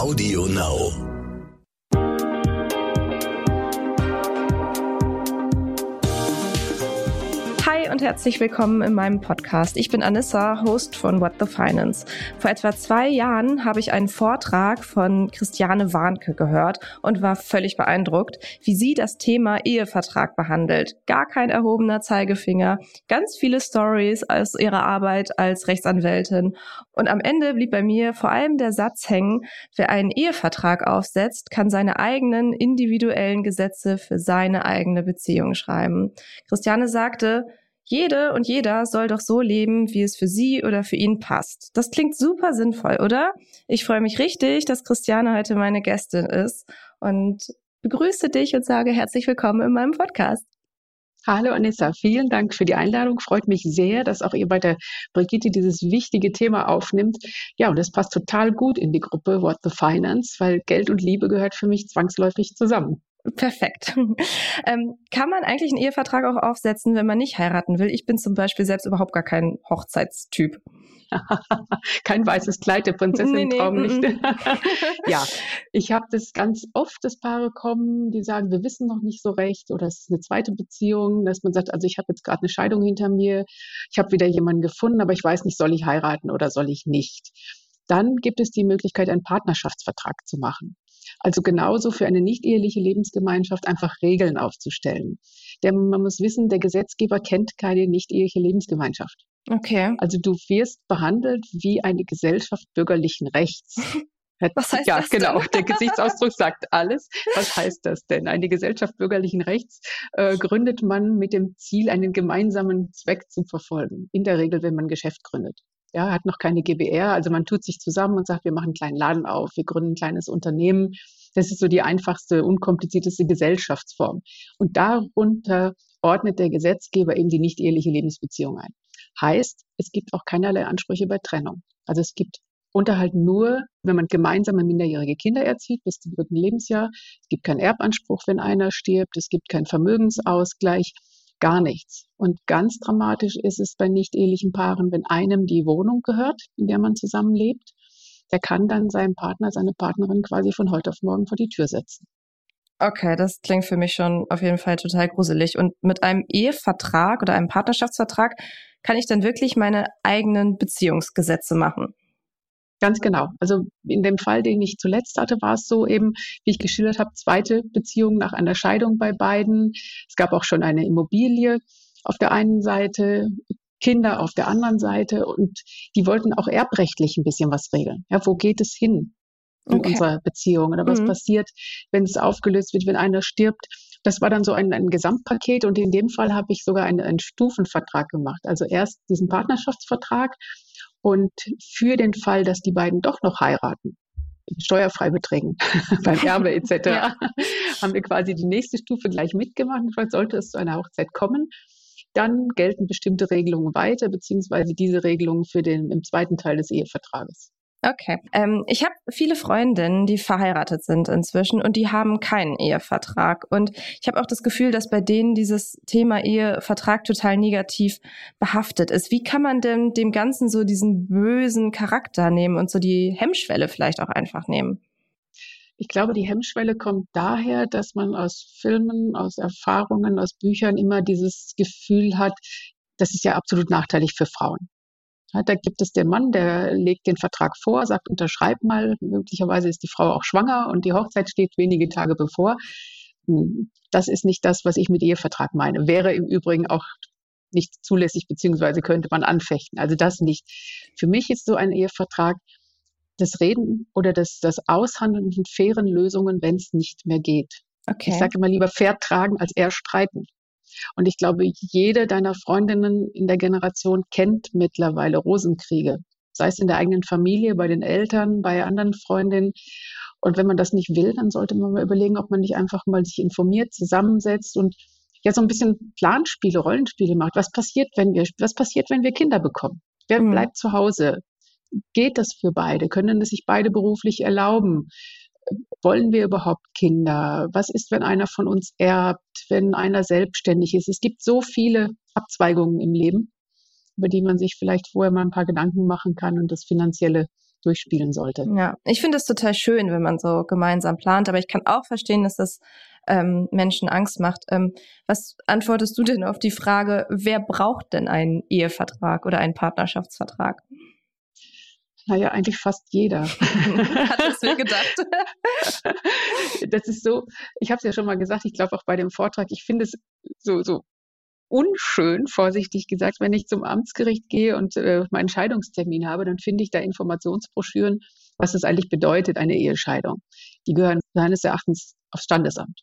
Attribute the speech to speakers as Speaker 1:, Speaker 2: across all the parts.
Speaker 1: Audio Now.
Speaker 2: Und herzlich willkommen in meinem Podcast. Ich bin Anissa, Host von What the Finance. Vor etwa zwei Jahren habe ich einen Vortrag von Christiane Warnke gehört und war völlig beeindruckt, wie sie das Thema Ehevertrag behandelt. Gar kein erhobener Zeigefinger, ganz viele Stories aus ihrer Arbeit als Rechtsanwältin. Und am Ende blieb bei mir vor allem der Satz hängen, wer einen Ehevertrag aufsetzt, kann seine eigenen individuellen Gesetze für seine eigene Beziehung schreiben. Christiane sagte, jede und jeder soll doch so leben, wie es für sie oder für ihn passt. Das klingt super sinnvoll, oder? Ich freue mich richtig, dass Christiane heute meine Gästin ist und begrüße dich und sage herzlich willkommen in meinem Podcast.
Speaker 3: Hallo Anissa, vielen Dank für die Einladung. Freut mich sehr, dass auch ihr bei der Brigitte dieses wichtige Thema aufnimmt. Ja, und das passt total gut in die Gruppe What the Finance, weil Geld und Liebe gehört für mich zwangsläufig zusammen.
Speaker 2: Perfekt. Ähm, kann man eigentlich einen Ehevertrag auch aufsetzen, wenn man nicht heiraten will? Ich bin zum Beispiel selbst überhaupt gar kein Hochzeitstyp.
Speaker 3: kein weißes Kleid, der Prinzessin nee, nee, Traum nicht. ja, ich habe das ganz oft, dass Paare kommen, die sagen, wir wissen noch nicht so recht oder es ist eine zweite Beziehung, dass man sagt, also ich habe jetzt gerade eine Scheidung hinter mir, ich habe wieder jemanden gefunden, aber ich weiß nicht, soll ich heiraten oder soll ich nicht. Dann gibt es die Möglichkeit, einen Partnerschaftsvertrag zu machen. Also genauso für eine nicht eheliche Lebensgemeinschaft einfach Regeln aufzustellen. Denn man muss wissen, der Gesetzgeber kennt keine nicht eheliche Lebensgemeinschaft.
Speaker 2: Okay.
Speaker 3: Also du wirst behandelt wie eine Gesellschaft bürgerlichen Rechts.
Speaker 2: Was heißt
Speaker 3: ja,
Speaker 2: das
Speaker 3: genau.
Speaker 2: Denn?
Speaker 3: Der Gesichtsausdruck sagt alles. Was heißt das denn? Eine Gesellschaft bürgerlichen Rechts äh, gründet man mit dem Ziel, einen gemeinsamen Zweck zu verfolgen. In der Regel, wenn man Geschäft gründet. Ja, hat noch keine GBR, also man tut sich zusammen und sagt, wir machen einen kleinen Laden auf, wir gründen ein kleines Unternehmen. Das ist so die einfachste, unkomplizierteste Gesellschaftsform. Und darunter ordnet der Gesetzgeber eben die nicht eheliche Lebensbeziehung ein. Heißt, es gibt auch keinerlei Ansprüche bei Trennung. Also es gibt Unterhalt nur, wenn man gemeinsame minderjährige Kinder erzieht bis zum dritten Lebensjahr. Es gibt keinen Erbanspruch, wenn einer stirbt. Es gibt keinen Vermögensausgleich gar nichts. Und ganz dramatisch ist es bei nicht-ehelichen Paaren, wenn einem die Wohnung gehört, in der man zusammenlebt, der kann dann seinen Partner, seine Partnerin quasi von heute auf morgen vor die Tür setzen.
Speaker 2: Okay, das klingt für mich schon auf jeden Fall total gruselig. Und mit einem Ehevertrag oder einem Partnerschaftsvertrag kann ich dann wirklich meine eigenen Beziehungsgesetze machen.
Speaker 3: Ganz genau. Also in dem Fall, den ich zuletzt hatte, war es so eben, wie ich geschildert habe, zweite Beziehung nach einer Scheidung bei beiden. Es gab auch schon eine Immobilie auf der einen Seite, Kinder auf der anderen Seite und die wollten auch erbrechtlich ein bisschen was regeln. Ja, wo geht es hin in okay. unserer Beziehung oder was mhm. passiert, wenn es aufgelöst wird, wenn einer stirbt? Das war dann so ein, ein Gesamtpaket und in dem Fall habe ich sogar einen, einen Stufenvertrag gemacht. Also erst diesen Partnerschaftsvertrag und für den Fall, dass die beiden doch noch heiraten, steuerfrei beträgen beim Erbe etc., ja. haben wir quasi die nächste Stufe gleich mitgemacht. Und sollte es zu einer Hochzeit kommen, dann gelten bestimmte Regelungen weiter, beziehungsweise diese Regelungen für den im zweiten Teil des Ehevertrages.
Speaker 2: Okay. Ähm, ich habe viele Freundinnen, die verheiratet sind inzwischen und die haben keinen Ehevertrag. Und ich habe auch das Gefühl, dass bei denen dieses Thema Ehevertrag total negativ behaftet ist. Wie kann man denn dem Ganzen so diesen bösen Charakter nehmen und so die Hemmschwelle vielleicht auch einfach nehmen?
Speaker 3: Ich glaube, die Hemmschwelle kommt daher, dass man aus Filmen, aus Erfahrungen, aus Büchern immer dieses Gefühl hat, das ist ja absolut nachteilig für Frauen. Da gibt es den Mann, der legt den Vertrag vor, sagt, unterschreib mal. Möglicherweise ist die Frau auch schwanger und die Hochzeit steht wenige Tage bevor. Hm, das ist nicht das, was ich mit Ehevertrag meine. Wäre im Übrigen auch nicht zulässig, beziehungsweise könnte man anfechten. Also das nicht. Für mich ist so ein Ehevertrag das Reden oder das, das Aushandeln von fairen Lösungen, wenn es nicht mehr geht. Okay. Ich sage immer lieber fair tragen als eher streiten. Und ich glaube, jede deiner Freundinnen in der Generation kennt mittlerweile Rosenkriege. Sei es in der eigenen Familie, bei den Eltern, bei anderen Freundinnen. Und wenn man das nicht will, dann sollte man mal überlegen, ob man nicht einfach mal sich informiert, zusammensetzt und ja so ein bisschen Planspiele, Rollenspiele macht. Was passiert, wenn wir, was passiert, wenn wir Kinder bekommen? Wer mhm. bleibt zu Hause? Geht das für beide? Können es sich beide beruflich erlauben? Wollen wir überhaupt Kinder? Was ist, wenn einer von uns erbt, wenn einer selbstständig ist? Es gibt so viele Abzweigungen im Leben, über die man sich vielleicht vorher mal ein paar Gedanken machen kann und das Finanzielle durchspielen sollte.
Speaker 2: Ja, ich finde es total schön, wenn man so gemeinsam plant, aber ich kann auch verstehen, dass das ähm, Menschen Angst macht. Ähm, was antwortest du denn auf die Frage, wer braucht denn einen Ehevertrag oder einen Partnerschaftsvertrag?
Speaker 3: Naja, eigentlich fast jeder.
Speaker 2: Hat es mir gedacht.
Speaker 3: das ist so, ich habe es ja schon mal gesagt, ich glaube auch bei dem Vortrag, ich finde es so, so unschön, vorsichtig gesagt, wenn ich zum Amtsgericht gehe und äh, meinen Scheidungstermin habe, dann finde ich da Informationsbroschüren, was es eigentlich bedeutet, eine Ehescheidung. Die gehören seines Erachtens aufs Standesamt.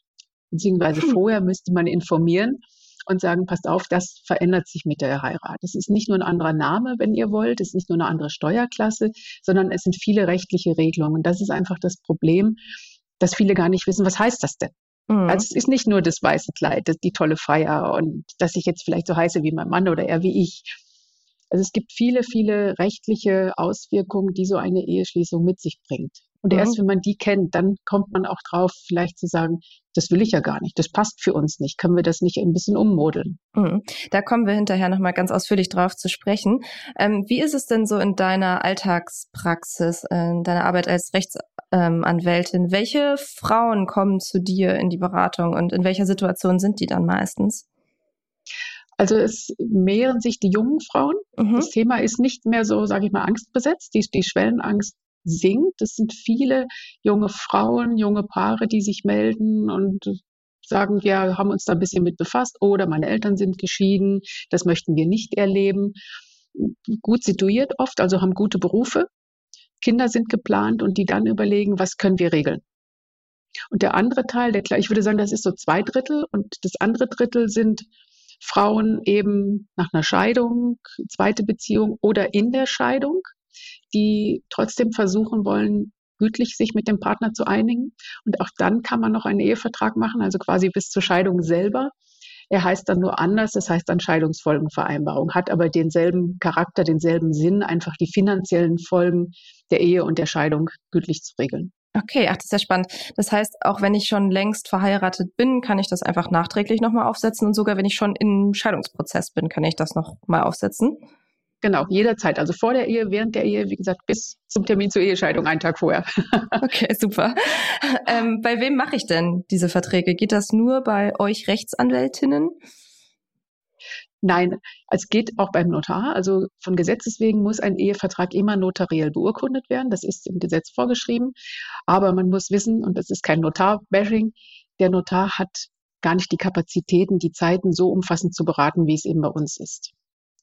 Speaker 3: Beziehungsweise hm. vorher müsste man informieren und sagen, passt auf, das verändert sich mit der Heirat. Es ist nicht nur ein anderer Name, wenn ihr wollt, es ist nicht nur eine andere Steuerklasse, sondern es sind viele rechtliche Regelungen. Das ist einfach das Problem, dass viele gar nicht wissen, was heißt das denn? Mhm. Also es ist nicht nur das weiße Kleid, das, die tolle Feier und dass ich jetzt vielleicht so heiße wie mein Mann oder er wie ich. Also es gibt viele, viele rechtliche Auswirkungen, die so eine Eheschließung mit sich bringt. Und mhm. erst wenn man die kennt, dann kommt man auch drauf, vielleicht zu sagen, das will ich ja gar nicht, das passt für uns nicht, können wir das nicht ein bisschen ummodeln?
Speaker 2: Mhm. Da kommen wir hinterher nochmal ganz ausführlich drauf zu sprechen. Ähm, wie ist es denn so in deiner Alltagspraxis, in deiner Arbeit als Rechtsanwältin? Ähm, Welche Frauen kommen zu dir in die Beratung und in welcher Situation sind die dann meistens?
Speaker 3: Also es mehren sich die jungen Frauen. Mhm. Das Thema ist nicht mehr so, sage ich mal, angstbesetzt. Die, die Schwellenangst sinkt. Es sind viele junge Frauen, junge Paare, die sich melden und sagen, wir haben uns da ein bisschen mit befasst oder meine Eltern sind geschieden, das möchten wir nicht erleben. Gut situiert oft, also haben gute Berufe. Kinder sind geplant und die dann überlegen, was können wir regeln. Und der andere Teil, der, ich würde sagen, das ist so zwei Drittel und das andere Drittel sind Frauen eben nach einer Scheidung, zweite Beziehung oder in der Scheidung, die trotzdem versuchen wollen, gütlich sich mit dem Partner zu einigen. Und auch dann kann man noch einen Ehevertrag machen, also quasi bis zur Scheidung selber. Er heißt dann nur anders, das heißt dann Scheidungsfolgenvereinbarung, hat aber denselben Charakter, denselben Sinn, einfach die finanziellen Folgen der Ehe und der Scheidung gütlich zu regeln.
Speaker 2: Okay, ach, das ist ja spannend. Das heißt, auch wenn ich schon längst verheiratet bin, kann ich das einfach nachträglich nochmal aufsetzen und sogar wenn ich schon im Scheidungsprozess bin, kann ich das nochmal aufsetzen.
Speaker 3: Genau, jederzeit. Also vor der Ehe, während der Ehe, wie gesagt, bis zum Termin zur Ehescheidung, einen Tag vorher.
Speaker 2: okay, super. Ähm, bei wem mache ich denn diese Verträge? Geht das nur bei euch Rechtsanwältinnen?
Speaker 3: Nein, es geht auch beim Notar. Also von Gesetzes wegen muss ein Ehevertrag immer notariell beurkundet werden. Das ist im Gesetz vorgeschrieben. Aber man muss wissen, und das ist kein Notar-Bashing, der Notar hat gar nicht die Kapazitäten, die Zeiten so umfassend zu beraten, wie es eben bei uns ist.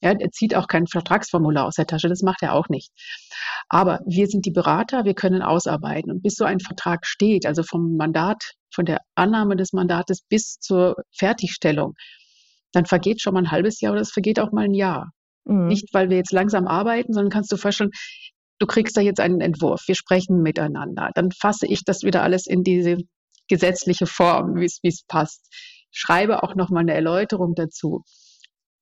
Speaker 3: Ja, er zieht auch kein Vertragsformular aus der Tasche, das macht er auch nicht. Aber wir sind die Berater, wir können ausarbeiten. Und bis so ein Vertrag steht, also vom Mandat, von der Annahme des Mandates bis zur Fertigstellung, dann vergeht schon mal ein halbes Jahr oder es vergeht auch mal ein Jahr. Mhm. Nicht, weil wir jetzt langsam arbeiten, sondern kannst du vorstellen, du kriegst da jetzt einen Entwurf, wir sprechen miteinander. Dann fasse ich das wieder alles in diese gesetzliche Form, wie es passt. Schreibe auch nochmal eine Erläuterung dazu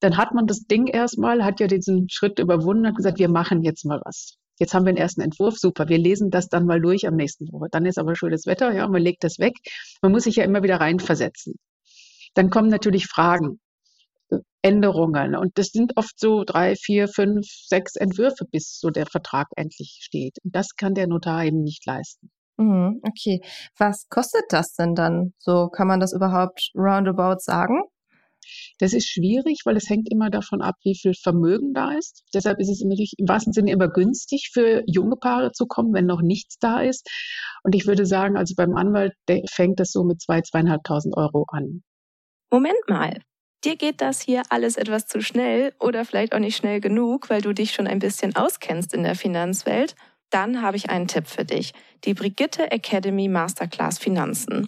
Speaker 3: dann hat man das Ding erstmal, hat ja diesen Schritt überwunden, hat gesagt, wir machen jetzt mal was. Jetzt haben wir den ersten Entwurf, super. Wir lesen das dann mal durch am nächsten Woche. Dann ist aber schönes Wetter, ja, man legt das weg. Man muss sich ja immer wieder reinversetzen. Dann kommen natürlich Fragen, Änderungen. Und das sind oft so drei, vier, fünf, sechs Entwürfe, bis so der Vertrag endlich steht. Und das kann der Notar eben nicht leisten.
Speaker 2: Mhm, okay. Was kostet das denn dann? So kann man das überhaupt roundabout sagen?
Speaker 3: Das ist schwierig, weil es hängt immer davon ab, wie viel Vermögen da ist. Deshalb ist es natürlich im wahrsten Sinne immer günstig für junge Paare zu kommen, wenn noch nichts da ist. Und ich würde sagen, also beim Anwalt fängt das so mit zwei, zweieinhalbtausend Euro an.
Speaker 1: Moment mal. Dir geht das hier alles etwas zu schnell oder vielleicht auch nicht schnell genug, weil du dich schon ein bisschen auskennst in der Finanzwelt. Dann habe ich einen Tipp für dich. Die Brigitte Academy Masterclass Finanzen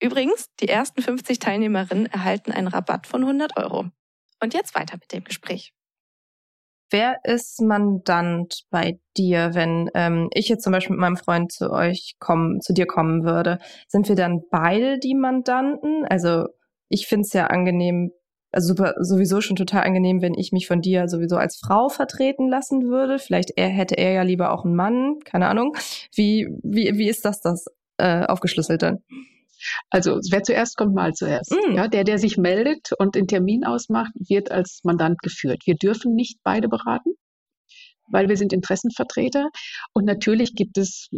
Speaker 1: Übrigens, die ersten 50 Teilnehmerinnen erhalten einen Rabatt von 100 Euro. Und jetzt weiter mit dem Gespräch.
Speaker 2: Wer ist Mandant bei dir, wenn ähm, ich jetzt zum Beispiel mit meinem Freund zu euch kommen, zu dir kommen würde? Sind wir dann beide die Mandanten? Also ich finde es ja angenehm, also super, sowieso schon total angenehm, wenn ich mich von dir sowieso als Frau vertreten lassen würde. Vielleicht er, hätte er ja lieber auch einen Mann, keine Ahnung. Wie, wie, wie ist das das äh, aufgeschlüsselt dann?
Speaker 3: Also wer zuerst kommt, mal zuerst. Mm. Ja, der, der sich meldet und den Termin ausmacht, wird als Mandant geführt. Wir dürfen nicht beide beraten, weil wir sind Interessenvertreter. Und natürlich gibt es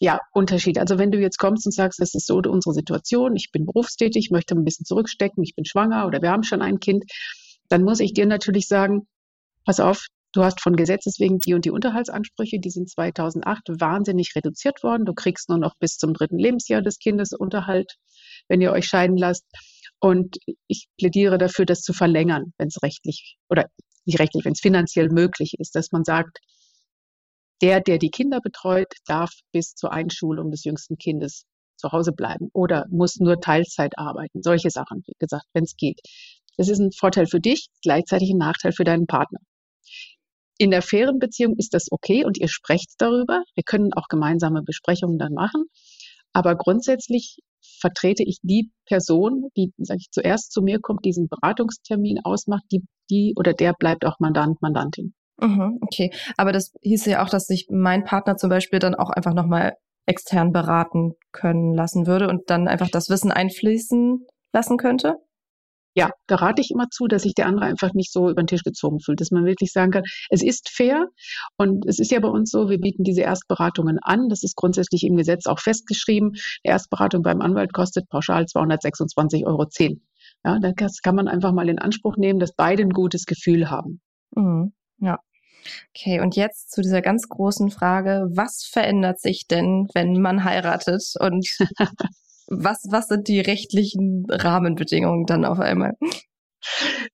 Speaker 3: ja, Unterschiede. Also wenn du jetzt kommst und sagst, das ist so unsere Situation, ich bin berufstätig, möchte ein bisschen zurückstecken, ich bin schwanger oder wir haben schon ein Kind, dann muss ich dir natürlich sagen, pass auf, Du hast von Gesetzes wegen die und die Unterhaltsansprüche, die sind 2008 wahnsinnig reduziert worden. Du kriegst nur noch bis zum dritten Lebensjahr des Kindes Unterhalt, wenn ihr euch scheiden lasst. Und ich plädiere dafür, das zu verlängern, wenn es rechtlich oder nicht rechtlich, wenn es finanziell möglich ist, dass man sagt, der, der die Kinder betreut, darf bis zur Einschulung des jüngsten Kindes zu Hause bleiben oder muss nur Teilzeit arbeiten. Solche Sachen, wie gesagt, wenn es geht. Das ist ein Vorteil für dich, gleichzeitig ein Nachteil für deinen Partner. In der fairen Beziehung ist das okay und ihr sprecht darüber. Wir können auch gemeinsame Besprechungen dann machen. Aber grundsätzlich vertrete ich die Person, die, sag ich, zuerst zu mir kommt, diesen Beratungstermin ausmacht, die, die oder der bleibt auch Mandant, Mandantin.
Speaker 2: Mhm, okay, aber das hieße ja auch, dass sich mein Partner zum Beispiel dann auch einfach nochmal extern beraten können lassen würde und dann einfach das Wissen einfließen lassen könnte?
Speaker 3: Ja, da rate ich immer zu, dass sich der andere einfach nicht so über den Tisch gezogen fühlt, dass man wirklich sagen kann, es ist fair und es ist ja bei uns so, wir bieten diese Erstberatungen an. Das ist grundsätzlich im Gesetz auch festgeschrieben. Die Erstberatung beim Anwalt kostet pauschal 226,10 Euro. Ja, das kann man einfach mal in Anspruch nehmen, dass beide ein gutes Gefühl haben.
Speaker 2: Mhm. Ja. Okay, und jetzt zu dieser ganz großen Frage, was verändert sich denn, wenn man heiratet? Und was, was sind die rechtlichen Rahmenbedingungen dann auf einmal?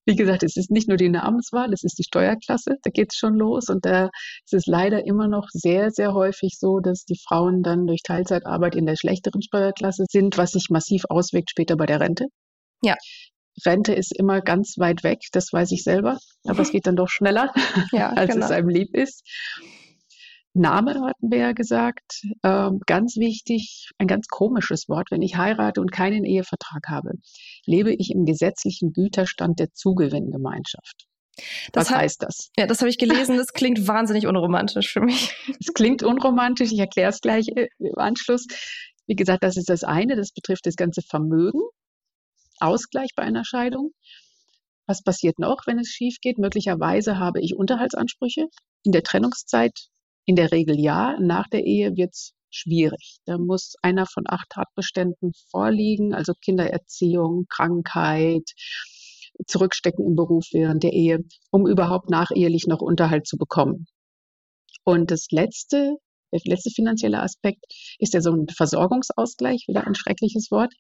Speaker 3: Wie gesagt, es ist nicht nur die Namenswahl, es ist die Steuerklasse, da geht es schon los. Und da ist es leider immer noch sehr, sehr häufig so, dass die Frauen dann durch Teilzeitarbeit in der schlechteren Steuerklasse sind, was sich massiv auswirkt später bei der Rente.
Speaker 2: Ja.
Speaker 3: Rente ist immer ganz weit weg, das weiß ich selber, aber es geht dann doch schneller, ja, als genau. es einem lieb ist. Name hatten wir ja gesagt. Ähm, ganz wichtig, ein ganz komisches Wort. Wenn ich heirate und keinen Ehevertrag habe, lebe ich im gesetzlichen Güterstand der Zugewinngemeinschaft. Das Was hat, heißt das?
Speaker 2: Ja, das habe ich gelesen. Das klingt wahnsinnig unromantisch für mich.
Speaker 3: Es klingt unromantisch. Ich erkläre es gleich äh, im Anschluss. Wie gesagt, das ist das eine. Das betrifft das ganze Vermögen. Ausgleich bei einer Scheidung. Was passiert noch, wenn es schief geht? Möglicherweise habe ich Unterhaltsansprüche. In der Trennungszeit in der Regel ja. Nach der Ehe wird's schwierig. Da muss einer von acht Tatbeständen vorliegen, also Kindererziehung, Krankheit, Zurückstecken im Beruf während der Ehe, um überhaupt nachehelich noch Unterhalt zu bekommen. Und das letzte, der letzte finanzielle Aspekt ist der sogenannte Versorgungsausgleich, wieder ein schreckliches Wort.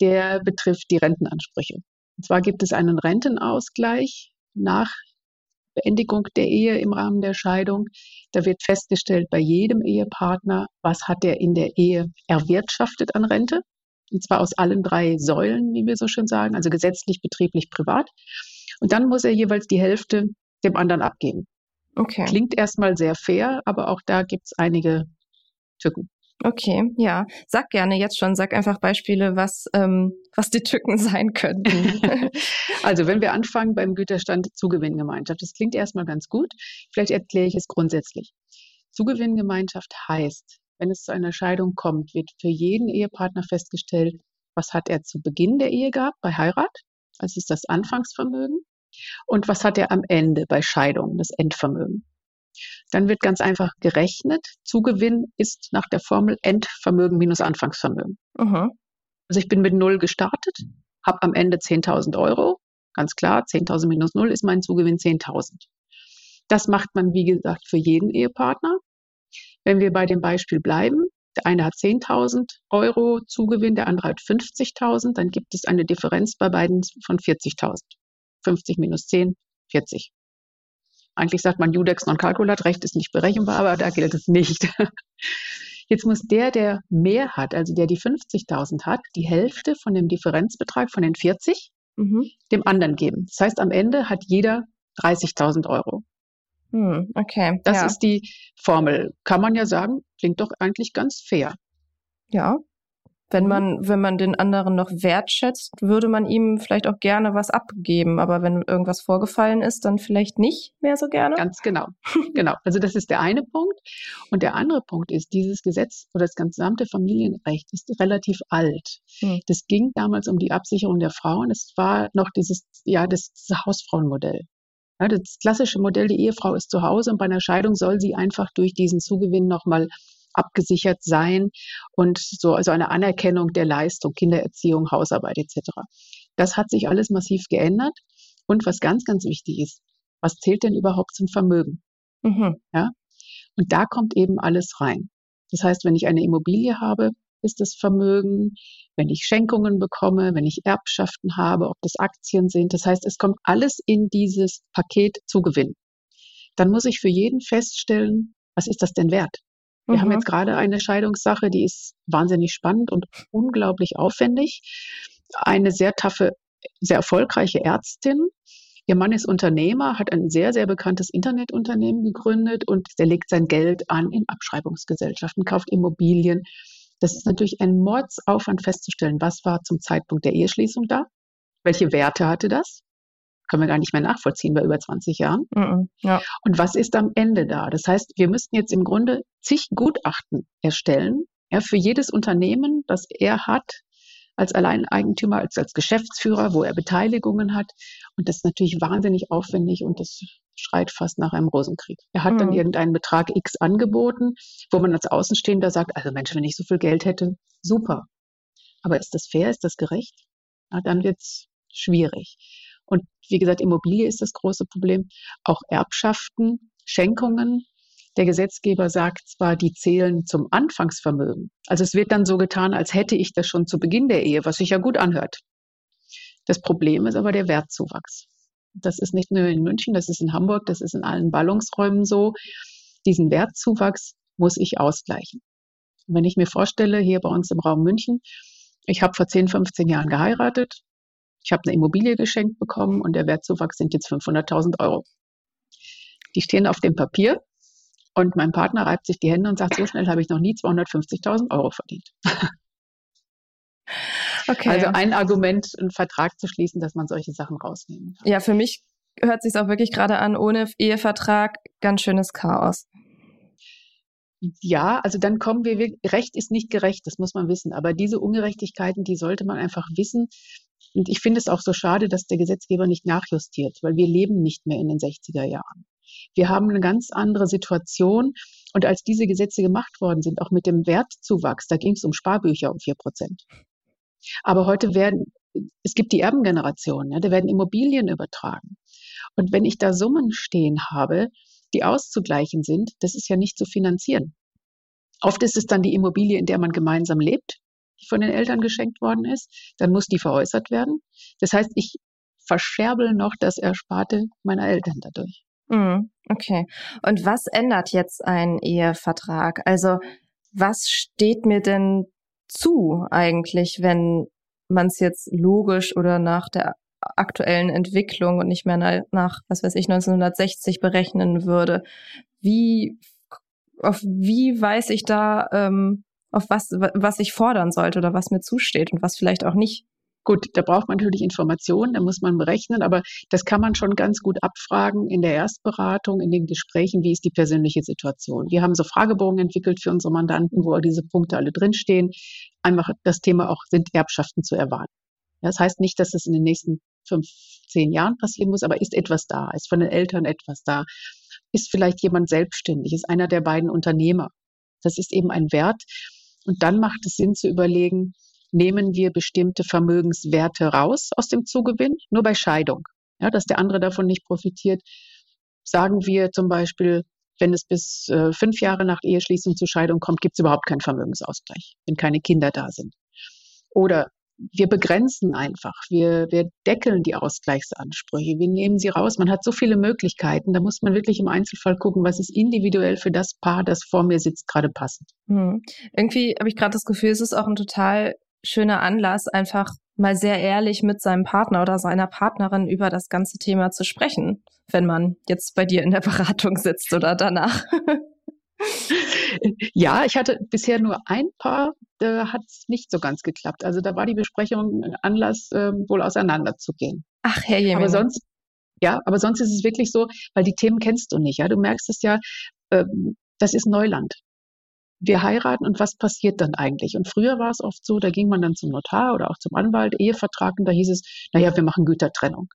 Speaker 3: Der betrifft die Rentenansprüche. Und zwar gibt es einen Rentenausgleich nach Beendigung der Ehe im Rahmen der Scheidung. Da wird festgestellt bei jedem Ehepartner, was hat er in der Ehe erwirtschaftet an Rente. Und zwar aus allen drei Säulen, wie wir so schön sagen, also gesetzlich, betrieblich, privat. Und dann muss er jeweils die Hälfte dem anderen abgeben. Okay. Klingt erstmal sehr fair, aber auch da gibt es einige Tücken.
Speaker 2: Okay, ja. Sag gerne jetzt schon, sag einfach Beispiele, was, ähm, was die Tücken sein könnten.
Speaker 3: also wenn wir anfangen beim Güterstand Zugewinngemeinschaft, das klingt erstmal ganz gut. Vielleicht erkläre ich es grundsätzlich. Zugewinngemeinschaft heißt, wenn es zu einer Scheidung kommt, wird für jeden Ehepartner festgestellt, was hat er zu Beginn der Ehe gehabt bei Heirat, das ist das Anfangsvermögen, und was hat er am Ende bei Scheidung, das Endvermögen. Dann wird ganz einfach gerechnet. Zugewinn ist nach der Formel Endvermögen minus Anfangsvermögen. Mhm. Also ich bin mit Null gestartet, habe am Ende 10.000 Euro. Ganz klar, 10.000 minus Null ist mein Zugewinn 10.000. Das macht man, wie gesagt, für jeden Ehepartner. Wenn wir bei dem Beispiel bleiben, Der eine hat 10.000 Euro Zugewinn, der andere hat 50.000. Dann gibt es eine Differenz bei beiden von 40.000. 50 minus 10, 40. Eigentlich sagt man Judex non calculat, Recht ist nicht berechenbar, aber da gilt es nicht. Jetzt muss der, der mehr hat, also der die 50.000 hat, die Hälfte von dem Differenzbetrag von den 40 mhm. dem anderen geben. Das heißt, am Ende hat jeder 30.000 Euro.
Speaker 2: Hm, okay.
Speaker 3: Das ja. ist die Formel. Kann man ja sagen, klingt doch eigentlich ganz fair.
Speaker 2: Ja. Wenn mhm. man, wenn man den anderen noch wertschätzt, würde man ihm vielleicht auch gerne was abgeben. Aber wenn irgendwas vorgefallen ist, dann vielleicht nicht mehr so gerne.
Speaker 3: Ganz genau. genau. Also das ist der eine Punkt. Und der andere Punkt ist, dieses Gesetz oder das gesamte Familienrecht ist relativ alt. Mhm. Das ging damals um die Absicherung der Frauen. Es war noch dieses, ja, das Hausfrauenmodell. Ja, das klassische Modell, die Ehefrau ist zu Hause und bei einer Scheidung soll sie einfach durch diesen Zugewinn nochmal abgesichert sein und so also eine Anerkennung der Leistung, Kindererziehung, Hausarbeit etc. Das hat sich alles massiv geändert. Und was ganz, ganz wichtig ist, was zählt denn überhaupt zum Vermögen? Mhm. Ja? Und da kommt eben alles rein. Das heißt, wenn ich eine Immobilie habe, ist das Vermögen, wenn ich Schenkungen bekomme, wenn ich Erbschaften habe, ob das Aktien sind. Das heißt, es kommt alles in dieses Paket Zugewinn. Dann muss ich für jeden feststellen, was ist das denn wert? Wir mhm. haben jetzt gerade eine Scheidungssache, die ist wahnsinnig spannend und unglaublich aufwendig. Eine sehr taffe, sehr erfolgreiche Ärztin. Ihr Mann ist Unternehmer, hat ein sehr, sehr bekanntes Internetunternehmen gegründet und der legt sein Geld an in Abschreibungsgesellschaften, kauft Immobilien, das ist natürlich ein Mordsaufwand festzustellen, was war zum Zeitpunkt der Eheschließung da, welche Werte hatte das, können wir gar nicht mehr nachvollziehen bei über 20 Jahren. Mm -mm, ja. Und was ist am Ende da? Das heißt, wir müssten jetzt im Grunde zig Gutachten erstellen, ja, für jedes Unternehmen, das er hat, als Alleineigentümer, als, als Geschäftsführer, wo er Beteiligungen hat. Und das ist natürlich wahnsinnig aufwendig und das schreit fast nach einem Rosenkrieg. Er hat mhm. dann irgendeinen Betrag X angeboten, wo man als Außenstehender sagt, also Mensch, wenn ich so viel Geld hätte, super. Aber ist das fair? Ist das gerecht? Na, dann wird's schwierig. Und wie gesagt, Immobilie ist das große Problem. Auch Erbschaften, Schenkungen. Der Gesetzgeber sagt zwar, die zählen zum Anfangsvermögen. Also es wird dann so getan, als hätte ich das schon zu Beginn der Ehe, was sich ja gut anhört. Das Problem ist aber der Wertzuwachs. Das ist nicht nur in München, das ist in Hamburg, das ist in allen Ballungsräumen so. Diesen Wertzuwachs muss ich ausgleichen. Wenn ich mir vorstelle, hier bei uns im Raum München, ich habe vor 10, 15 Jahren geheiratet, ich habe eine Immobilie geschenkt bekommen und der Wertzuwachs sind jetzt 500.000 Euro. Die stehen auf dem Papier und mein Partner reibt sich die Hände und sagt, so schnell habe ich noch nie 250.000 Euro verdient. Okay. Also ein Argument, einen Vertrag zu schließen, dass man solche Sachen rausnehmen
Speaker 2: kann. Ja, für mich hört sich auch wirklich gerade an, ohne Ehevertrag ganz schönes Chaos.
Speaker 3: Ja, also dann kommen wir, Recht ist nicht gerecht, das muss man wissen. Aber diese Ungerechtigkeiten, die sollte man einfach wissen. Und ich finde es auch so schade, dass der Gesetzgeber nicht nachjustiert, weil wir leben nicht mehr in den 60er Jahren. Wir haben eine ganz andere Situation. Und als diese Gesetze gemacht worden sind, auch mit dem Wertzuwachs, da ging es um Sparbücher um vier Prozent. Aber heute werden, es gibt die Erbengeneration, ja, da werden Immobilien übertragen. Und wenn ich da Summen stehen habe, die auszugleichen sind, das ist ja nicht zu finanzieren. Oft ist es dann die Immobilie, in der man gemeinsam lebt, die von den Eltern geschenkt worden ist. Dann muss die veräußert werden. Das heißt, ich verscherbel noch das Ersparte meiner Eltern dadurch.
Speaker 2: Mm, okay. Und was ändert jetzt ein Ehevertrag? Also was steht mir denn zu eigentlich, wenn man es jetzt logisch oder nach der aktuellen Entwicklung und nicht mehr nach, was weiß ich, 1960 berechnen würde. Wie, auf wie weiß ich da, ähm, auf was, was ich fordern sollte oder was mir zusteht und was vielleicht auch nicht?
Speaker 3: Gut, da braucht man natürlich Informationen, da muss man berechnen, aber das kann man schon ganz gut abfragen in der Erstberatung, in den Gesprächen, wie ist die persönliche Situation. Wir haben so Fragebogen entwickelt für unsere Mandanten, wo diese Punkte alle drinstehen. Einfach das Thema auch, sind Erbschaften zu erwarten. Das heißt nicht, dass es in den nächsten fünf, zehn Jahren passieren muss, aber ist etwas da, ist von den Eltern etwas da, ist vielleicht jemand selbstständig, ist einer der beiden Unternehmer. Das ist eben ein Wert. Und dann macht es Sinn zu überlegen, nehmen wir bestimmte Vermögenswerte raus aus dem Zugewinn, nur bei Scheidung, ja, dass der andere davon nicht profitiert. Sagen wir zum Beispiel, wenn es bis äh, fünf Jahre nach Eheschließung zur Scheidung kommt, gibt es überhaupt keinen Vermögensausgleich, wenn keine Kinder da sind. Oder wir begrenzen einfach, wir, wir deckeln die Ausgleichsansprüche, wir nehmen sie raus. Man hat so viele Möglichkeiten, da muss man wirklich im Einzelfall gucken, was ist individuell für das Paar, das vor mir sitzt, gerade passend.
Speaker 2: Hm. Irgendwie habe ich gerade das Gefühl, es ist auch ein total schöner Anlass, einfach mal sehr ehrlich mit seinem Partner oder seiner Partnerin über das ganze Thema zu sprechen, wenn man jetzt bei dir in der Beratung sitzt oder danach.
Speaker 3: Ja, ich hatte bisher nur ein Paar, da hat es nicht so ganz geklappt. Also da war die Besprechung Anlass, äh, wohl auseinanderzugehen.
Speaker 2: Ach, Herr Jemen.
Speaker 3: Aber sonst, ja, aber sonst ist es wirklich so, weil die Themen kennst du nicht. Ja, du merkst es ja, äh, das ist Neuland wir heiraten und was passiert dann eigentlich? Und früher war es oft so, da ging man dann zum Notar oder auch zum Anwalt, Ehevertrag, und da hieß es, naja, wir machen Gütertrennung.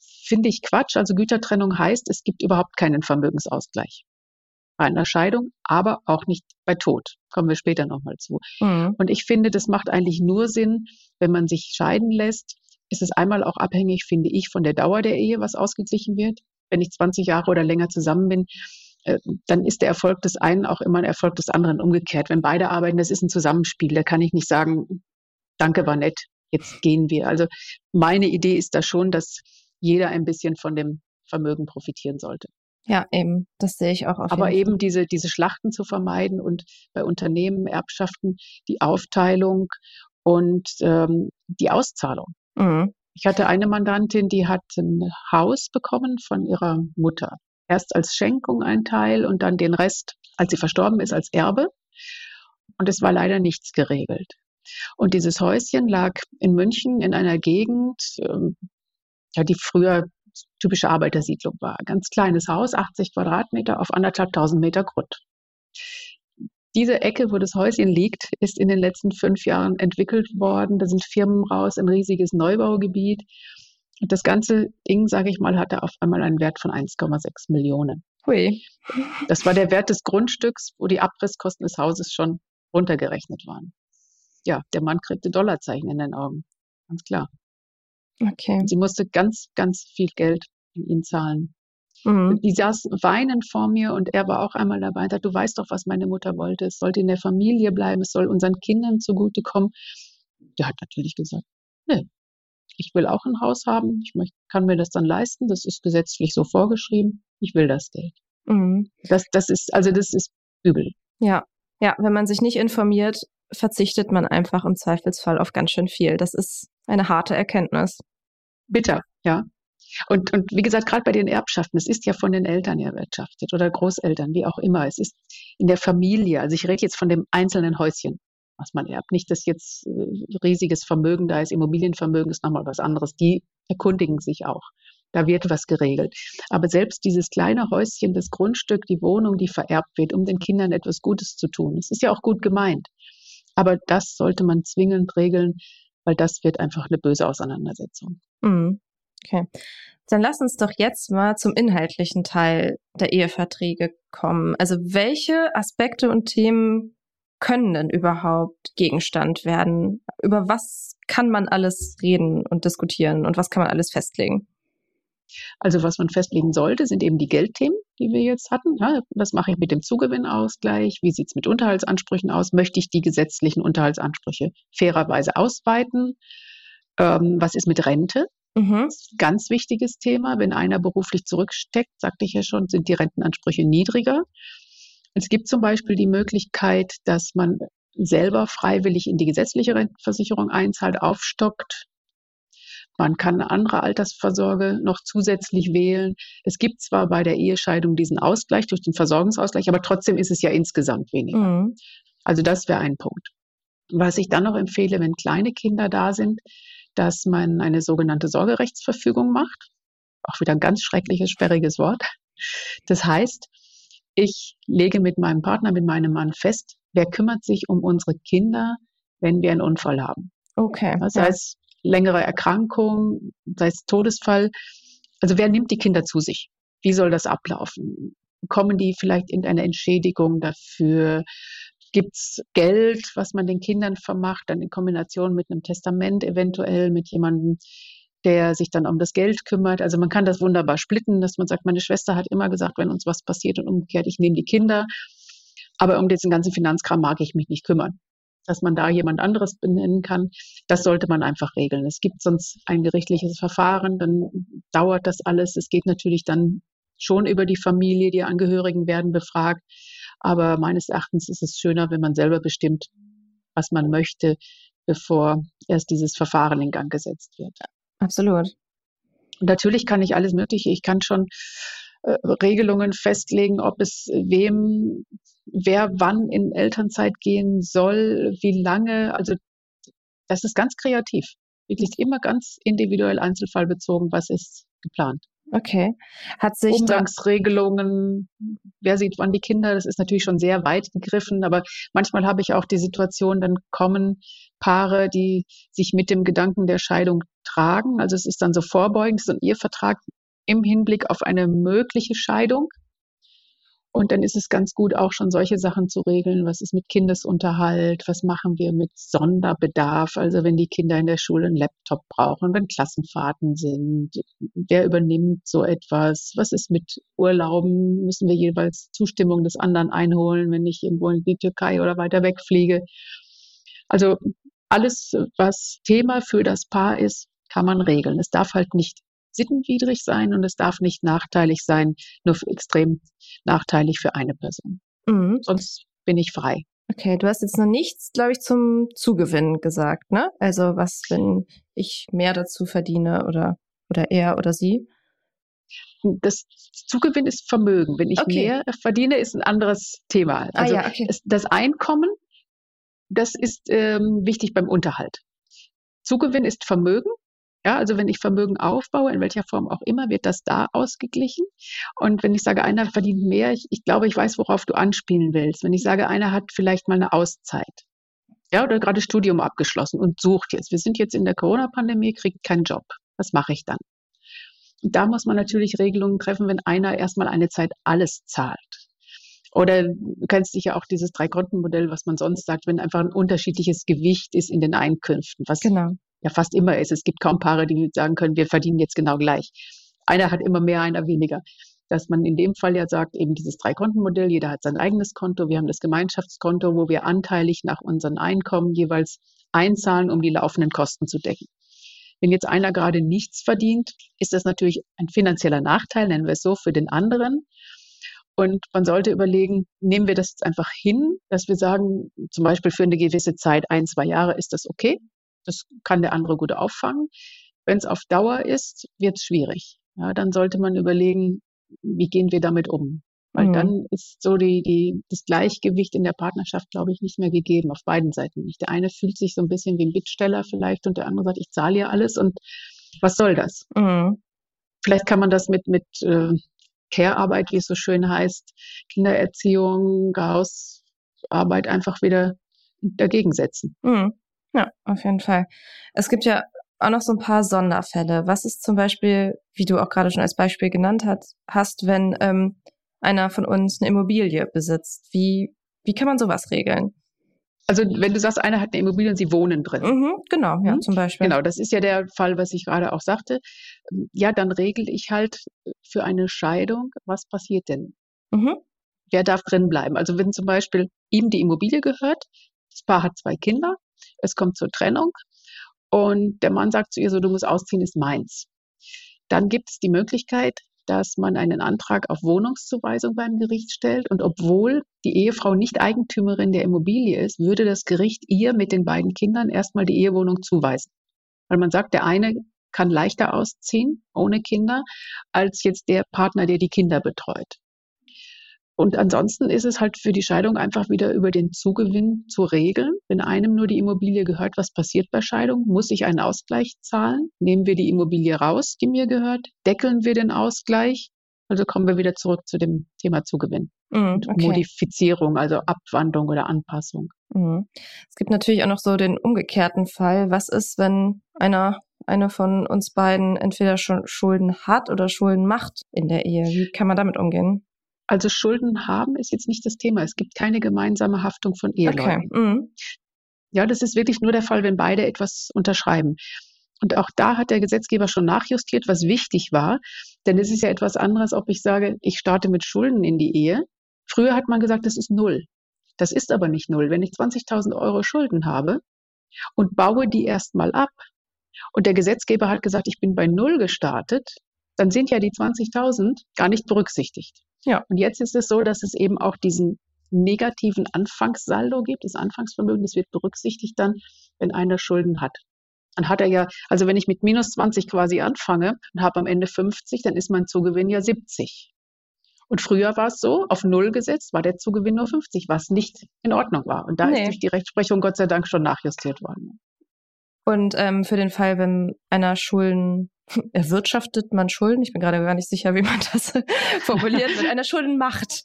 Speaker 3: Finde ich Quatsch. Also Gütertrennung heißt, es gibt überhaupt keinen Vermögensausgleich. Bei einer Scheidung, aber auch nicht bei Tod. Kommen wir später nochmal zu. Mhm. Und ich finde, das macht eigentlich nur Sinn, wenn man sich scheiden lässt, ist es einmal auch abhängig, finde ich, von der Dauer der Ehe, was ausgeglichen wird. Wenn ich 20 Jahre oder länger zusammen bin, äh, dann ist der Erfolg des einen auch immer ein Erfolg des anderen umgekehrt. Wenn beide arbeiten, das ist ein Zusammenspiel. Da kann ich nicht sagen, danke, war nett, jetzt gehen wir. Also meine Idee ist da schon, dass jeder ein bisschen von dem Vermögen profitieren sollte.
Speaker 2: Ja, eben, das sehe ich auch. Auf
Speaker 3: Aber eben diese, diese Schlachten zu vermeiden und bei Unternehmen, Erbschaften die Aufteilung und ähm, die Auszahlung. Mhm. Ich hatte eine Mandantin, die hat ein Haus bekommen von ihrer Mutter erst als Schenkung ein Teil und dann den Rest, als sie verstorben ist, als Erbe. Und es war leider nichts geregelt. Und dieses Häuschen lag in München in einer Gegend, ähm, ja, die früher typische Arbeitersiedlung war. Ganz kleines Haus, 80 Quadratmeter auf anderthalbtausend Meter Grund. Diese Ecke, wo das Häuschen liegt, ist in den letzten fünf Jahren entwickelt worden. Da sind Firmen raus, ein riesiges Neubaugebiet. Und das ganze Ding, sage ich mal, hatte auf einmal einen Wert von 1,6 Millionen. Hui. Das war der Wert des Grundstücks, wo die Abrisskosten des Hauses schon runtergerechnet waren. Ja, der Mann kriegte Dollarzeichen in den Augen. Ganz klar. Okay. Sie musste ganz, ganz viel Geld in ihn zahlen. Mhm. Die saß weinend vor mir und er war auch einmal dabei und sagte, du weißt doch, was meine Mutter wollte. Es sollte in der Familie bleiben, es soll unseren Kindern zugutekommen. Der hat natürlich gesagt, nee, ich will auch ein Haus haben, ich möchte, kann mir das dann leisten, das ist gesetzlich so vorgeschrieben, ich will das Geld. Mhm. Das, das ist, also das ist übel.
Speaker 2: Ja, ja, wenn man sich nicht informiert, verzichtet man einfach im Zweifelsfall auf ganz schön viel. Das ist eine harte Erkenntnis.
Speaker 3: Bitter, ja. Und, und wie gesagt, gerade bei den Erbschaften, es ist ja von den Eltern erwirtschaftet oder Großeltern, wie auch immer. Es ist in der Familie. Also ich rede jetzt von dem einzelnen Häuschen was man erbt. Nicht, dass jetzt äh, riesiges Vermögen da ist, Immobilienvermögen ist nochmal was anderes. Die erkundigen sich auch. Da wird was geregelt. Aber selbst dieses kleine Häuschen, das Grundstück, die Wohnung, die vererbt wird, um den Kindern etwas Gutes zu tun, es ist ja auch gut gemeint. Aber das sollte man zwingend regeln, weil das wird einfach eine böse Auseinandersetzung.
Speaker 2: Mhm. Okay. Dann lass uns doch jetzt mal zum inhaltlichen Teil der Eheverträge kommen. Also welche Aspekte und Themen können denn überhaupt Gegenstand werden? Über was kann man alles reden und diskutieren und was kann man alles festlegen?
Speaker 3: Also was man festlegen sollte, sind eben die Geldthemen, die wir jetzt hatten. Ja, was mache ich mit dem Zugewinnausgleich? Wie sieht es mit Unterhaltsansprüchen aus? Möchte ich die gesetzlichen Unterhaltsansprüche fairerweise ausweiten? Ähm, was ist mit Rente? Mhm. Ganz wichtiges Thema. Wenn einer beruflich zurücksteckt, sagte ich ja schon, sind die Rentenansprüche niedriger. Es gibt zum Beispiel die Möglichkeit, dass man selber freiwillig in die gesetzliche Rentenversicherung einzahlt, aufstockt. Man kann eine andere Altersvorsorge noch zusätzlich wählen. Es gibt zwar bei der Ehescheidung diesen Ausgleich durch den Versorgungsausgleich, aber trotzdem ist es ja insgesamt weniger. Mhm. Also das wäre ein Punkt. Was ich dann noch empfehle, wenn kleine Kinder da sind, dass man eine sogenannte Sorgerechtsverfügung macht. Auch wieder ein ganz schreckliches, sperriges Wort. Das heißt, ich lege mit meinem Partner, mit meinem Mann fest, wer kümmert sich um unsere Kinder, wenn wir einen Unfall haben.
Speaker 2: Okay.
Speaker 3: Das heißt, längere Erkrankung, sei es Todesfall. Also wer nimmt die Kinder zu sich? Wie soll das ablaufen? Kommen die vielleicht in eine Entschädigung dafür? Gibt es Geld, was man den Kindern vermacht, dann in Kombination mit einem Testament eventuell, mit jemandem, der sich dann um das Geld kümmert. Also man kann das wunderbar splitten, dass man sagt, meine Schwester hat immer gesagt, wenn uns was passiert und umgekehrt, ich nehme die Kinder. Aber um diesen ganzen Finanzkram mag ich mich nicht kümmern. Dass man da jemand anderes benennen kann, das sollte man einfach regeln. Es gibt sonst ein gerichtliches Verfahren, dann dauert das alles. Es geht natürlich dann schon über die Familie, die Angehörigen werden befragt. Aber meines Erachtens ist es schöner, wenn man selber bestimmt, was man möchte, bevor erst dieses Verfahren in Gang gesetzt wird.
Speaker 2: Absolut.
Speaker 3: Und natürlich kann ich alles Mögliche. Ich kann schon äh, Regelungen festlegen, ob es wem, wer wann in Elternzeit gehen soll, wie lange. Also das ist ganz kreativ. Wirklich immer ganz individuell einzelfallbezogen, was ist geplant.
Speaker 2: Okay. Hat sich
Speaker 3: Umgangsregelungen, wer sieht wann die Kinder, das ist natürlich schon sehr weit gegriffen, aber manchmal habe ich auch die Situation, dann kommen Paare, die sich mit dem Gedanken der Scheidung tragen. Also es ist dann so vorbeugend, so ein Ehevertrag im Hinblick auf eine mögliche Scheidung. Und dann ist es ganz gut, auch schon solche Sachen zu regeln. Was ist mit Kindesunterhalt? Was machen wir mit Sonderbedarf? Also wenn die Kinder in der Schule einen Laptop brauchen, wenn Klassenfahrten sind, wer übernimmt so etwas? Was ist mit Urlauben? Müssen wir jeweils Zustimmung des anderen einholen, wenn ich irgendwo in die Türkei oder weiter wegfliege? Also alles, was Thema für das Paar ist, kann man regeln. Es darf halt nicht sittenwidrig sein und es darf nicht nachteilig sein, nur extrem nachteilig für eine Person. Mhm. Sonst bin ich frei.
Speaker 2: Okay, du hast jetzt noch nichts, glaube ich, zum Zugewinn gesagt, ne? Also was, wenn ich mehr dazu verdiene oder, oder er oder sie?
Speaker 3: Das Zugewinn ist Vermögen. Wenn ich okay. mehr verdiene, ist ein anderes Thema.
Speaker 2: Ah also ah, ja, okay.
Speaker 3: das Einkommen, das ist ähm, wichtig beim Unterhalt. Zugewinn ist Vermögen ja, also wenn ich Vermögen aufbaue, in welcher Form auch immer, wird das da ausgeglichen. Und wenn ich sage, einer verdient mehr, ich, ich glaube, ich weiß, worauf du anspielen willst. Wenn ich sage, einer hat vielleicht mal eine Auszeit, ja, oder gerade Studium abgeschlossen und sucht jetzt. Wir sind jetzt in der Corona-Pandemie, kriegt keinen Job. Was mache ich dann? Da muss man natürlich Regelungen treffen, wenn einer erstmal eine Zeit alles zahlt. Oder du kennst sicher auch dieses Drei-Konten-Modell, was man sonst sagt, wenn einfach ein unterschiedliches Gewicht ist in den Einkünften, was genau ja fast immer ist. Es gibt kaum Paare, die sagen können, wir verdienen jetzt genau gleich. Einer hat immer mehr, einer weniger. Dass man in dem Fall ja sagt, eben dieses Drei-Konten-Modell, jeder hat sein eigenes Konto, wir haben das Gemeinschaftskonto, wo wir anteilig nach unseren Einkommen jeweils einzahlen, um die laufenden Kosten zu decken. Wenn jetzt einer gerade nichts verdient, ist das natürlich ein finanzieller Nachteil, nennen wir es so, für den anderen. Und man sollte überlegen, nehmen wir das jetzt einfach hin, dass wir sagen, zum Beispiel für eine gewisse Zeit, ein, zwei Jahre, ist das okay? Das kann der andere gut auffangen. Wenn es auf Dauer ist, wird es schwierig. Ja, dann sollte man überlegen, wie gehen wir damit um? Weil mhm. dann ist so die, die, das Gleichgewicht in der Partnerschaft, glaube ich, nicht mehr gegeben, auf beiden Seiten nicht. Der eine fühlt sich so ein bisschen wie ein Bittsteller vielleicht und der andere sagt, ich zahle ja alles und was soll das? Mhm. Vielleicht kann man das mit, mit äh, Care-Arbeit, wie es so schön heißt, Kindererziehung, Hausarbeit einfach wieder dagegen setzen.
Speaker 2: Mhm. Ja, auf jeden Fall. Es gibt ja auch noch so ein paar Sonderfälle. Was ist zum Beispiel, wie du auch gerade schon als Beispiel genannt hast, hast wenn ähm, einer von uns eine Immobilie besitzt? Wie, wie kann man sowas regeln?
Speaker 3: Also wenn du sagst, einer hat eine Immobilie und sie wohnen drin.
Speaker 2: Mhm, genau, ja, mhm. zum Beispiel.
Speaker 3: Genau, das ist ja der Fall, was ich gerade auch sagte. Ja, dann regel ich halt für eine Scheidung, was passiert denn? Mhm. Wer darf drin bleiben? Also wenn zum Beispiel ihm die Immobilie gehört, das Paar hat zwei Kinder, es kommt zur Trennung und der Mann sagt zu ihr so, du musst ausziehen, ist meins. Dann gibt es die Möglichkeit, dass man einen Antrag auf Wohnungszuweisung beim Gericht stellt. Und obwohl die Ehefrau nicht Eigentümerin der Immobilie ist, würde das Gericht ihr mit den beiden Kindern erstmal die Ehewohnung zuweisen. Weil man sagt, der eine kann leichter ausziehen ohne Kinder als jetzt der Partner, der die Kinder betreut. Und ansonsten ist es halt für die Scheidung einfach wieder über den Zugewinn zu regeln. Wenn einem nur die Immobilie gehört, was passiert bei Scheidung? Muss ich einen Ausgleich zahlen? Nehmen wir die Immobilie raus, die mir gehört? Deckeln wir den Ausgleich? Also kommen wir wieder zurück zu dem Thema Zugewinn. Mm, okay. Modifizierung, also Abwandlung oder Anpassung.
Speaker 2: Mm. Es gibt natürlich auch noch so den umgekehrten Fall. Was ist, wenn einer eine von uns beiden entweder schon Schulden hat oder Schulden macht in der Ehe? Wie kann man damit umgehen?
Speaker 3: Also Schulden haben ist jetzt nicht das Thema. Es gibt keine gemeinsame Haftung von Eheleuten. Okay. Mhm. Ja, das ist wirklich nur der Fall, wenn beide etwas unterschreiben. Und auch da hat der Gesetzgeber schon nachjustiert, was wichtig war. Denn es ist ja etwas anderes, ob ich sage, ich starte mit Schulden in die Ehe. Früher hat man gesagt, das ist null. Das ist aber nicht null. Wenn ich 20.000 Euro Schulden habe und baue die erstmal ab und der Gesetzgeber hat gesagt, ich bin bei null gestartet, dann sind ja die 20.000 gar nicht berücksichtigt. Ja. Und jetzt ist es so, dass es eben auch diesen negativen Anfangssaldo gibt, das Anfangsvermögen, das wird berücksichtigt dann, wenn einer Schulden hat. Dann hat er ja, also wenn ich mit minus 20 quasi anfange und habe am Ende 50, dann ist mein Zugewinn ja 70. Und früher war es so, auf Null gesetzt war der Zugewinn nur 50, was nicht in Ordnung war. Und da nee. ist durch die Rechtsprechung Gott sei Dank schon nachjustiert worden.
Speaker 2: Und ähm, für den Fall, wenn einer Schulden erwirtschaftet man Schulden? Ich bin gerade gar nicht sicher, wie man das formuliert. Wenn einer Schulden macht.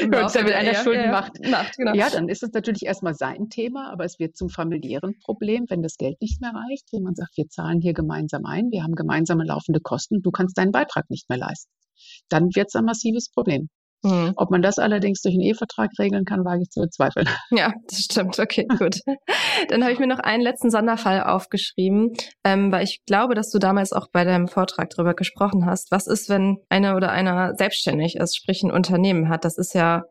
Speaker 3: wenn einer Schulden ja, macht genau. Ja, dann ist es natürlich erstmal sein Thema, aber es wird zum familiären Problem, wenn das Geld nicht mehr reicht, wenn man sagt, wir zahlen hier gemeinsam ein, wir haben gemeinsame laufende Kosten, du kannst deinen Beitrag nicht mehr leisten. Dann wird es ein massives Problem. Mhm. Ob man das allerdings durch einen Ehevertrag regeln kann, wage ich zu bezweifeln.
Speaker 2: Ja, das stimmt. Okay, gut. Dann habe ich mir noch einen letzten Sonderfall aufgeschrieben, ähm, weil ich glaube, dass du damals auch bei deinem Vortrag darüber gesprochen hast. Was ist, wenn einer oder einer selbstständig ist, sprich ein Unternehmen hat? Das ist ja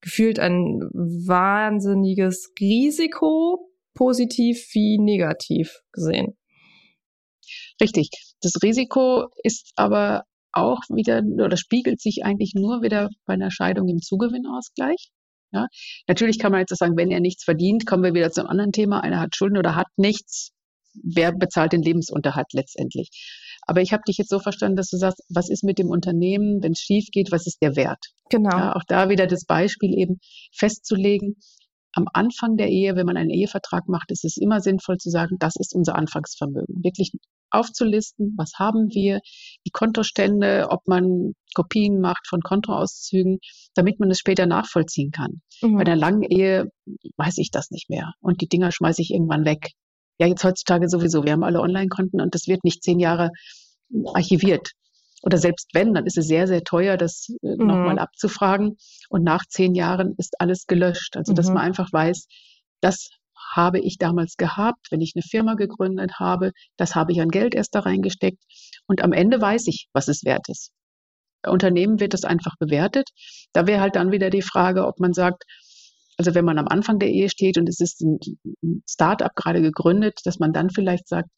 Speaker 2: gefühlt ein wahnsinniges Risiko, positiv wie negativ gesehen.
Speaker 3: Richtig. Das Risiko ist aber auch wieder oder spiegelt sich eigentlich nur wieder bei einer Scheidung im Zugewinnausgleich. Ja, natürlich kann man jetzt sagen, wenn er nichts verdient, kommen wir wieder zum anderen Thema. Einer hat Schulden oder hat nichts. Wer bezahlt den Lebensunterhalt letztendlich? Aber ich habe dich jetzt so verstanden, dass du sagst, was ist mit dem Unternehmen, wenn es schief geht, was ist der Wert?
Speaker 2: Genau.
Speaker 3: Ja, auch da wieder das Beispiel eben festzulegen. Am Anfang der Ehe, wenn man einen Ehevertrag macht, ist es immer sinnvoll zu sagen, das ist unser Anfangsvermögen. Wirklich aufzulisten, was haben wir, die Kontostände, ob man Kopien macht von Kontoauszügen, damit man es später nachvollziehen kann. Mhm. Bei einer langen Ehe weiß ich das nicht mehr und die Dinger schmeiße ich irgendwann weg. Ja, jetzt heutzutage sowieso. Wir haben alle Online-Konten und das wird nicht zehn Jahre archiviert. Oder selbst wenn, dann ist es sehr, sehr teuer, das äh, mhm. nochmal abzufragen. Und nach zehn Jahren ist alles gelöscht. Also, dass mhm. man einfach weiß, das habe ich damals gehabt, wenn ich eine Firma gegründet habe, das habe ich an Geld erst da reingesteckt und am Ende weiß ich, was es wert ist. Bei Unternehmen wird das einfach bewertet. Da wäre halt dann wieder die Frage, ob man sagt, also wenn man am Anfang der Ehe steht und es ist ein Start-up gerade gegründet, dass man dann vielleicht sagt,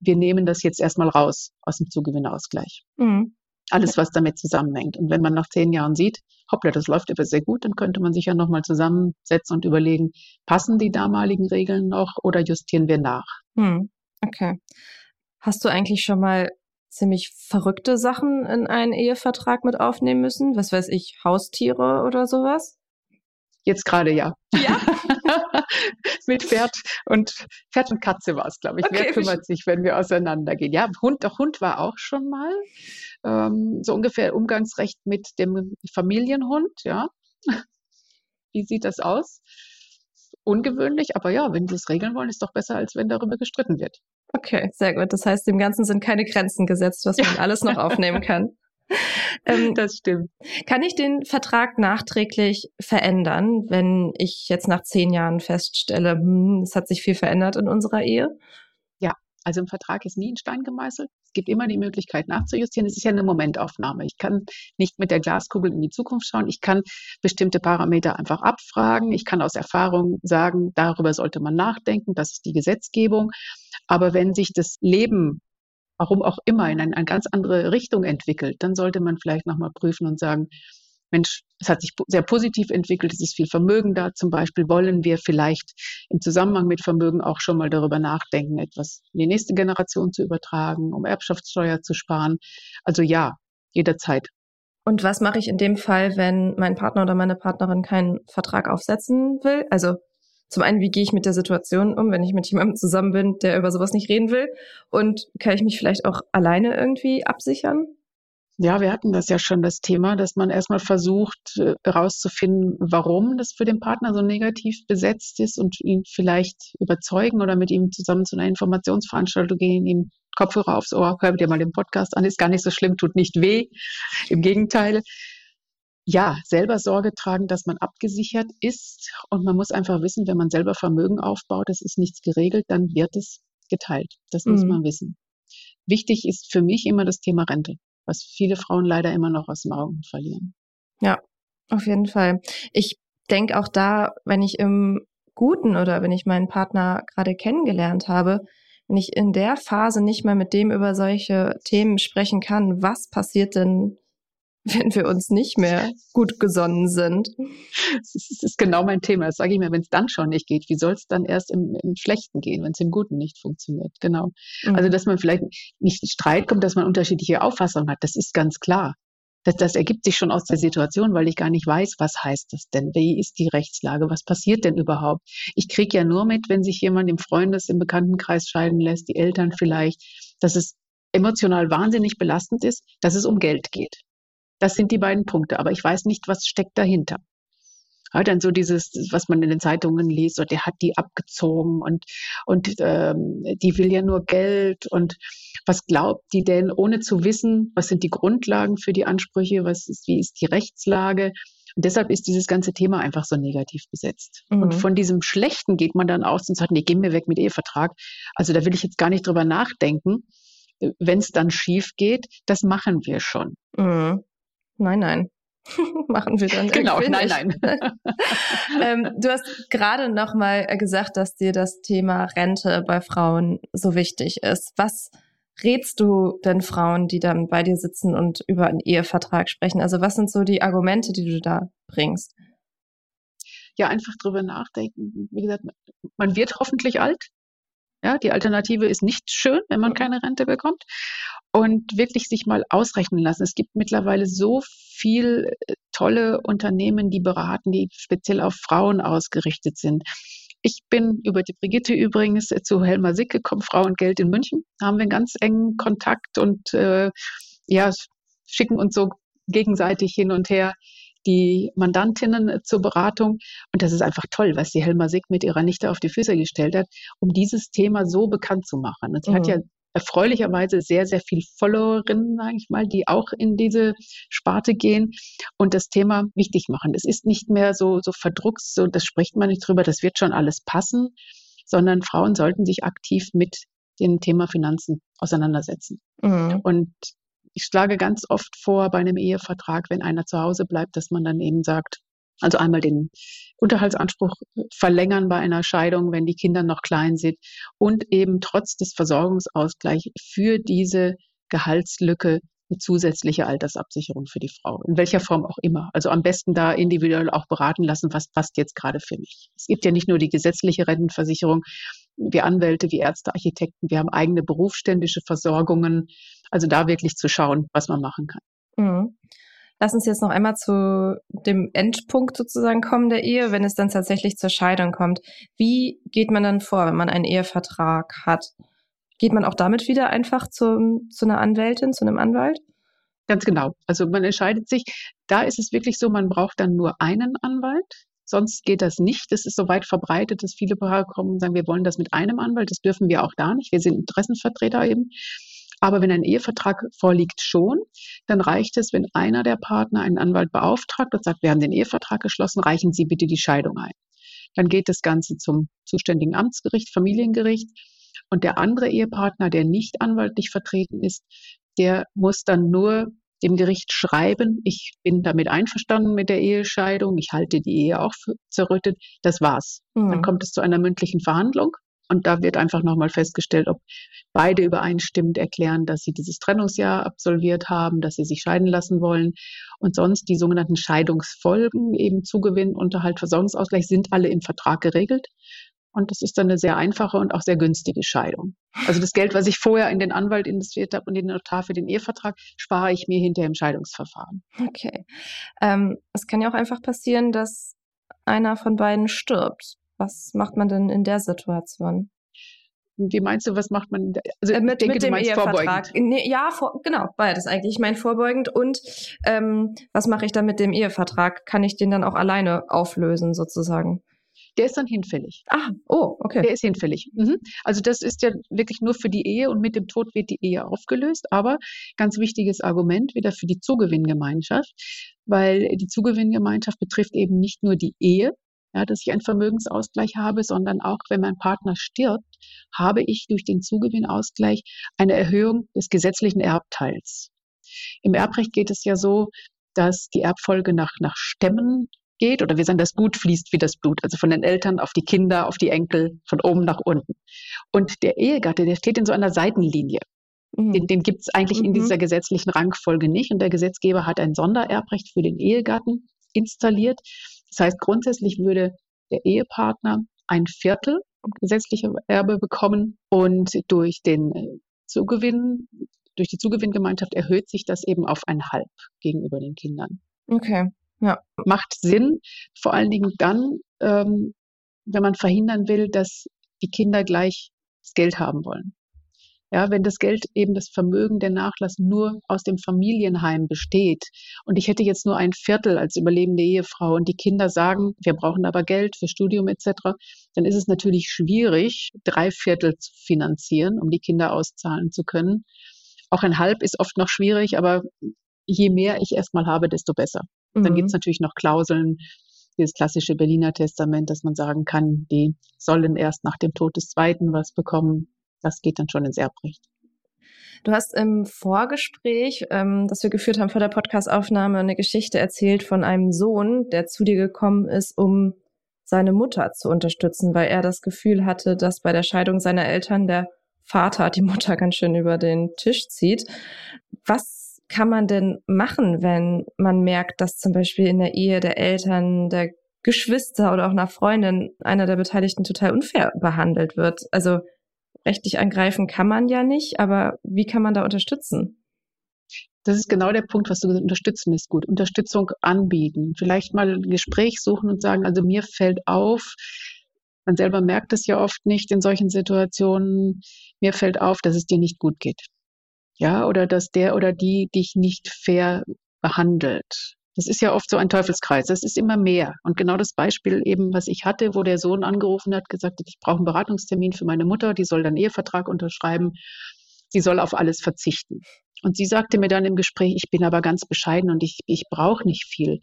Speaker 3: wir nehmen das jetzt erstmal raus aus dem Zugewinnausgleich. Mhm alles, was damit zusammenhängt. Und wenn man nach zehn Jahren sieht, hoppla, das läuft aber sehr gut, dann könnte man sich ja nochmal zusammensetzen und überlegen, passen die damaligen Regeln noch oder justieren wir nach? Hm,
Speaker 2: okay. Hast du eigentlich schon mal ziemlich verrückte Sachen in einen Ehevertrag mit aufnehmen müssen? Was weiß ich, Haustiere oder sowas?
Speaker 3: Jetzt gerade ja.
Speaker 2: Ja.
Speaker 3: Mit Pferd und Pferd und Katze war es, glaube ich. Okay, Wer kümmert sich, wenn wir auseinandergehen? Ja, Hund, der Hund war auch schon mal ähm, so ungefähr Umgangsrecht mit dem Familienhund, ja. Wie sieht das aus? Ungewöhnlich, aber ja, wenn sie es regeln wollen, ist doch besser, als wenn darüber gestritten wird.
Speaker 2: Okay, sehr gut. Das heißt, dem Ganzen sind keine Grenzen gesetzt, was man alles noch aufnehmen kann.
Speaker 3: Ähm, das stimmt.
Speaker 2: Kann ich den Vertrag nachträglich verändern, wenn ich jetzt nach zehn Jahren feststelle, hm, es hat sich viel verändert in unserer Ehe?
Speaker 3: Also ein Vertrag ist nie in Stein gemeißelt. Es gibt immer die Möglichkeit nachzujustieren. Es ist ja eine Momentaufnahme. Ich kann nicht mit der Glaskugel in die Zukunft schauen. Ich kann bestimmte Parameter einfach abfragen. Ich kann aus Erfahrung sagen, darüber sollte man nachdenken. Das ist die Gesetzgebung. Aber wenn sich das Leben warum auch immer in eine, eine ganz andere Richtung entwickelt, dann sollte man vielleicht nochmal prüfen und sagen, Mensch, es hat sich sehr positiv entwickelt, es ist viel Vermögen da. Zum Beispiel wollen wir vielleicht im Zusammenhang mit Vermögen auch schon mal darüber nachdenken, etwas in die nächste Generation zu übertragen, um Erbschaftssteuer zu sparen. Also ja, jederzeit.
Speaker 2: Und was mache ich in dem Fall, wenn mein Partner oder meine Partnerin keinen Vertrag aufsetzen will? Also zum einen, wie gehe ich mit der Situation um, wenn ich mit jemandem zusammen bin, der über sowas nicht reden will? Und kann ich mich vielleicht auch alleine irgendwie absichern?
Speaker 3: Ja, wir hatten das ja schon, das Thema, dass man erstmal versucht herauszufinden, warum das für den Partner so negativ besetzt ist und ihn vielleicht überzeugen oder mit ihm zusammen zu einer Informationsveranstaltung gehen, ihm Kopfhörer aufs Ohr, hör dir mal den Podcast an, ist gar nicht so schlimm, tut nicht weh. Im Gegenteil. Ja, selber Sorge tragen, dass man abgesichert ist. Und man muss einfach wissen, wenn man selber Vermögen aufbaut, es ist nichts geregelt, dann wird es geteilt. Das muss mhm. man wissen. wichtig ist für mich immer das Thema Rente, was viele Frauen leider immer noch aus den Augen verlieren.
Speaker 2: Ja, auf jeden Fall. Ich denke auch da, wenn ich im Guten oder wenn ich meinen Partner gerade kennengelernt habe, wenn ich in der Phase nicht mehr mit dem über solche Themen sprechen kann, was passiert denn, wenn wir uns nicht mehr gut gesonnen sind?
Speaker 3: Das ist, das ist genau mein Thema. Das sage ich mir, wenn es dann schon nicht geht, wie soll es dann erst im, im Schlechten gehen, wenn es im Guten nicht funktioniert? Genau. Mhm. Also, dass man vielleicht nicht in Streit kommt, dass man unterschiedliche Auffassungen hat, das ist ganz klar das, das ergibt sich schon aus der Situation, weil ich gar nicht weiß, was heißt das denn? Wie ist die Rechtslage? Was passiert denn überhaupt? Ich kriege ja nur mit, wenn sich jemand im Freundes-, im Bekanntenkreis scheiden lässt, die Eltern vielleicht, dass es emotional wahnsinnig belastend ist, dass es um Geld geht. Das sind die beiden Punkte. Aber ich weiß nicht, was steckt dahinter. Ja, dann so dieses, was man in den Zeitungen liest, und der hat die abgezogen und, und ähm, die will ja nur Geld und was glaubt die denn, ohne zu wissen, was sind die Grundlagen für die Ansprüche, was ist, wie ist die Rechtslage? Und deshalb ist dieses ganze Thema einfach so negativ besetzt. Mhm. Und von diesem Schlechten geht man dann aus und sagt, nee, geh mir weg mit Ehevertrag. Also da will ich jetzt gar nicht drüber nachdenken. Wenn es dann schief geht, das machen wir schon.
Speaker 2: Mhm. Nein, nein. machen wir dann
Speaker 3: genau nein nein
Speaker 2: ähm, du hast gerade noch mal gesagt dass dir das Thema Rente bei Frauen so wichtig ist was rätst du denn Frauen, die dann bei dir sitzen und über einen Ehevertrag sprechen? Also was sind so die Argumente, die du da bringst?
Speaker 3: Ja, einfach drüber nachdenken. Wie gesagt, man wird hoffentlich alt. Ja, die Alternative ist nicht schön, wenn man keine Rente bekommt. Und wirklich sich mal ausrechnen lassen. Es gibt mittlerweile so viel äh, tolle Unternehmen, die beraten, die speziell auf Frauen ausgerichtet sind. Ich bin über die Brigitte übrigens zu Helma Sick gekommen, Frau und Geld in München. Da haben wir einen ganz engen Kontakt und äh, ja, schicken uns so gegenseitig hin und her die Mandantinnen zur Beratung. Und das ist einfach toll, was die Helma Sick mit ihrer Nichte auf die Füße gestellt hat, um dieses Thema so bekannt zu machen. Und sie mhm. hat ja erfreulicherweise sehr, sehr viel Followerinnen, sage ich mal, die auch in diese Sparte gehen und das Thema wichtig machen. Es ist nicht mehr so, so verdruckt, so, das spricht man nicht drüber, das wird schon alles passen, sondern Frauen sollten sich aktiv mit dem Thema Finanzen auseinandersetzen. Mhm. Und ich schlage ganz oft vor bei einem Ehevertrag, wenn einer zu Hause bleibt, dass man dann eben sagt, also einmal den Unterhaltsanspruch verlängern bei einer Scheidung, wenn die Kinder noch klein sind und eben trotz des Versorgungsausgleichs für diese Gehaltslücke eine zusätzliche Altersabsicherung für die Frau, in welcher Form auch immer. Also am besten da individuell auch beraten lassen, was passt jetzt gerade für mich. Es gibt ja nicht nur die gesetzliche Rentenversicherung, wir Anwälte, wie Ärzte, Architekten, wir haben eigene berufsständische Versorgungen. Also da wirklich zu schauen, was man machen kann.
Speaker 2: Mhm. Lass uns jetzt noch einmal zu dem Endpunkt sozusagen kommen der Ehe, wenn es dann tatsächlich zur Scheidung kommt. Wie geht man dann vor, wenn man einen Ehevertrag hat? Geht man auch damit wieder einfach zum, zu einer Anwältin, zu einem Anwalt?
Speaker 3: Ganz genau. Also man entscheidet sich, da ist es wirklich so, man braucht dann nur einen Anwalt. Sonst geht das nicht. Das ist so weit verbreitet, dass viele Paare kommen und sagen, wir wollen das mit einem Anwalt. Das dürfen wir auch da nicht. Wir sind Interessenvertreter eben. Aber wenn ein Ehevertrag vorliegt schon, dann reicht es, wenn einer der Partner einen Anwalt beauftragt und sagt, wir haben den Ehevertrag geschlossen, reichen Sie bitte die Scheidung ein. Dann geht das Ganze zum zuständigen Amtsgericht, Familiengericht. Und der andere Ehepartner, der nicht anwaltlich vertreten ist, der muss dann nur dem Gericht schreiben, ich bin damit einverstanden mit der Ehescheidung, ich halte die Ehe auch für zerrüttet, das war's. Mhm. Dann kommt es zu einer mündlichen Verhandlung und da wird einfach nochmal festgestellt, ob beide übereinstimmend erklären, dass sie dieses Trennungsjahr absolviert haben, dass sie sich scheiden lassen wollen. Und sonst die sogenannten Scheidungsfolgen, eben Zugewinn, Unterhalt, Versorgungsausgleich, sind alle im Vertrag geregelt. Und das ist dann eine sehr einfache und auch sehr günstige Scheidung. Also das Geld, was ich vorher in den Anwalt investiert habe und in den Notar für den Ehevertrag, spare ich mir hinterher im Scheidungsverfahren.
Speaker 2: Okay. Ähm, es kann ja auch einfach passieren, dass einer von beiden stirbt. Was macht man denn in der Situation?
Speaker 3: Wie meinst du, was macht man?
Speaker 2: Also äh, mit, denke, mit dem Ehevertrag. Nee, ja, vor, genau, beides eigentlich. Ich meine vorbeugend und ähm, was mache ich dann mit dem Ehevertrag? Kann ich den dann auch alleine auflösen sozusagen?
Speaker 3: Der ist dann hinfällig.
Speaker 2: Ah, oh, okay.
Speaker 3: Der ist hinfällig. Mhm. Also das ist ja wirklich nur für die Ehe und mit dem Tod wird die Ehe aufgelöst. Aber ganz wichtiges Argument wieder für die Zugewinngemeinschaft, weil die Zugewinngemeinschaft betrifft eben nicht nur die Ehe, ja, dass ich einen Vermögensausgleich habe, sondern auch, wenn mein Partner stirbt, habe ich durch den Zugewinnausgleich eine Erhöhung des gesetzlichen Erbteils. Im Erbrecht geht es ja so, dass die Erbfolge nach, nach Stämmen geht oder wir sagen, das Gut fließt wie das Blut, also von den Eltern auf die Kinder, auf die Enkel, von oben nach unten. Und der Ehegatte, der steht in so einer Seitenlinie. Mhm. Den, den gibt es eigentlich mhm. in dieser gesetzlichen Rangfolge nicht. Und der Gesetzgeber hat ein Sondererbrecht für den Ehegatten installiert. Das heißt, grundsätzlich würde der Ehepartner ein Viertel gesetzliche Erbe bekommen und durch den äh, Zugewinn, durch die Zugewinngemeinschaft erhöht sich das eben auf ein Halb gegenüber den Kindern.
Speaker 2: Okay. Ja.
Speaker 3: Macht Sinn, vor allen Dingen dann, ähm, wenn man verhindern will, dass die Kinder gleich das Geld haben wollen. Ja, wenn das Geld eben das Vermögen, der Nachlass nur aus dem Familienheim besteht und ich hätte jetzt nur ein Viertel als überlebende Ehefrau und die Kinder sagen, wir brauchen aber Geld für Studium etc., dann ist es natürlich schwierig, drei Viertel zu finanzieren, um die Kinder auszahlen zu können. Auch ein Halb ist oft noch schwierig, aber je mehr ich erstmal habe, desto besser. Mhm. Dann gibt es natürlich noch Klauseln, dieses klassische Berliner Testament, dass man sagen kann, die sollen erst nach dem Tod des Zweiten was bekommen das geht dann schon ins Erbrecht.
Speaker 2: Du hast im Vorgespräch, ähm, das wir geführt haben vor der Podcastaufnahme, eine Geschichte erzählt von einem Sohn, der zu dir gekommen ist, um seine Mutter zu unterstützen, weil er das Gefühl hatte, dass bei der Scheidung seiner Eltern der Vater die Mutter ganz schön über den Tisch zieht. Was kann man denn machen, wenn man merkt, dass zum Beispiel in der Ehe der Eltern, der Geschwister oder auch einer Freundin einer der Beteiligten total unfair behandelt wird? Also rechtlich angreifen kann man ja nicht, aber wie kann man da unterstützen?
Speaker 3: Das ist genau der Punkt, was du gesagt hast. Unterstützen ist gut. Unterstützung anbieten. Vielleicht mal ein Gespräch suchen und sagen, also mir fällt auf, man selber merkt es ja oft nicht in solchen Situationen, mir fällt auf, dass es dir nicht gut geht. Ja, oder dass der oder die dich nicht fair behandelt. Das ist ja oft so ein Teufelskreis. Das ist immer mehr. Und genau das Beispiel eben, was ich hatte, wo der Sohn angerufen hat, gesagt hat, ich brauche einen Beratungstermin für meine Mutter, die soll dann Ehevertrag unterschreiben. Sie soll auf alles verzichten. Und sie sagte mir dann im Gespräch, ich bin aber ganz bescheiden und ich, ich brauche nicht viel.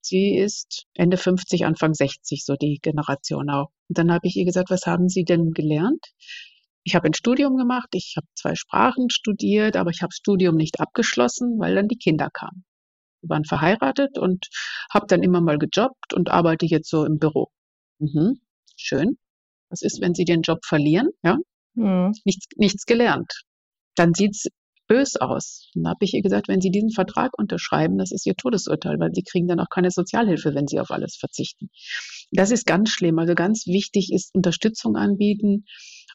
Speaker 3: Sie ist Ende 50, Anfang 60, so die Generation auch. Und dann habe ich ihr gesagt, was haben Sie denn gelernt? Ich habe ein Studium gemacht, ich habe zwei Sprachen studiert, aber ich habe das Studium nicht abgeschlossen, weil dann die Kinder kamen. Wir waren verheiratet und habe dann immer mal gejobbt und arbeite jetzt so im Büro. Mhm, schön. Was ist, wenn Sie den Job verlieren? Ja, mhm. nichts, nichts gelernt. Dann sieht's bös aus. Dann habe ich ihr gesagt, wenn Sie diesen Vertrag unterschreiben, das ist Ihr Todesurteil, weil Sie kriegen dann auch keine Sozialhilfe, wenn Sie auf alles verzichten. Das ist ganz schlimm. Also ganz wichtig ist Unterstützung anbieten.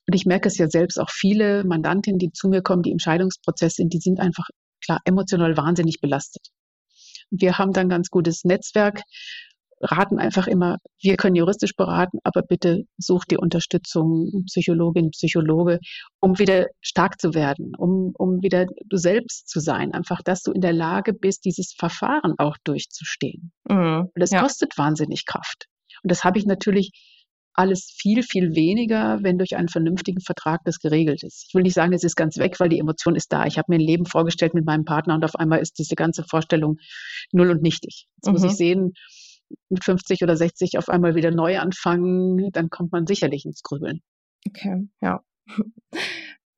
Speaker 3: Und ich merke es ja selbst auch viele Mandantinnen, die zu mir kommen, die im Scheidungsprozess sind, die sind einfach klar emotional wahnsinnig belastet. Wir haben dann ganz gutes Netzwerk, raten einfach immer, wir können juristisch beraten, aber bitte such die Unterstützung, Psychologin, Psychologe, um wieder stark zu werden, um, um wieder du selbst zu sein. Einfach, dass du in der Lage bist, dieses Verfahren auch durchzustehen. Mhm, Und das ja. kostet wahnsinnig Kraft. Und das habe ich natürlich alles viel, viel weniger, wenn durch einen vernünftigen Vertrag das geregelt ist. Ich will nicht sagen, es ist ganz weg, weil die Emotion ist da. Ich habe mir ein Leben vorgestellt mit meinem Partner und auf einmal ist diese ganze Vorstellung null und nichtig. Jetzt mhm. muss ich mhm. sehen, mit 50 oder 60 auf einmal wieder neu anfangen, dann kommt man sicherlich ins Grübeln.
Speaker 2: Okay, ja.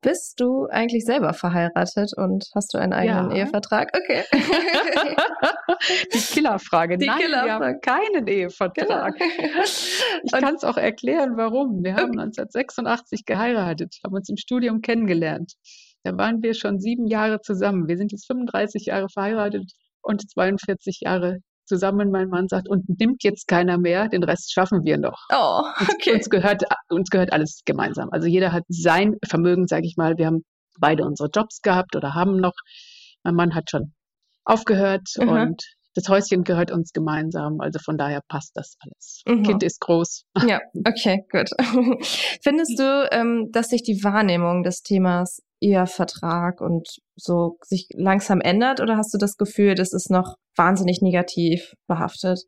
Speaker 2: Bist du eigentlich selber verheiratet und hast du einen eigenen ja. Ehevertrag? Okay.
Speaker 3: Die Killerfrage. Die Nein, Killerfrage. wir haben keinen Ehevertrag. Genau. Ich kann es auch erklären, warum. Wir haben 1986 geheiratet, haben uns im Studium kennengelernt. Da waren wir schon sieben Jahre zusammen. Wir sind jetzt 35 Jahre verheiratet und 42 Jahre zusammen. Mein Mann sagt, und nimmt jetzt keiner mehr, den Rest schaffen wir noch.
Speaker 2: Oh, okay.
Speaker 3: Uns, gehört, uns gehört alles gemeinsam. Also jeder hat sein Vermögen, sage ich mal. Wir haben beide unsere Jobs gehabt oder haben noch. Mein Mann hat schon aufgehört mhm. und das Häuschen gehört uns gemeinsam. Also von daher passt das alles. Mhm. Kind ist groß.
Speaker 2: Ja, okay, gut. Findest du, ähm, dass sich die Wahrnehmung des Themas Ehevertrag und so sich langsam ändert oder hast du das Gefühl, das ist noch wahnsinnig negativ behaftet?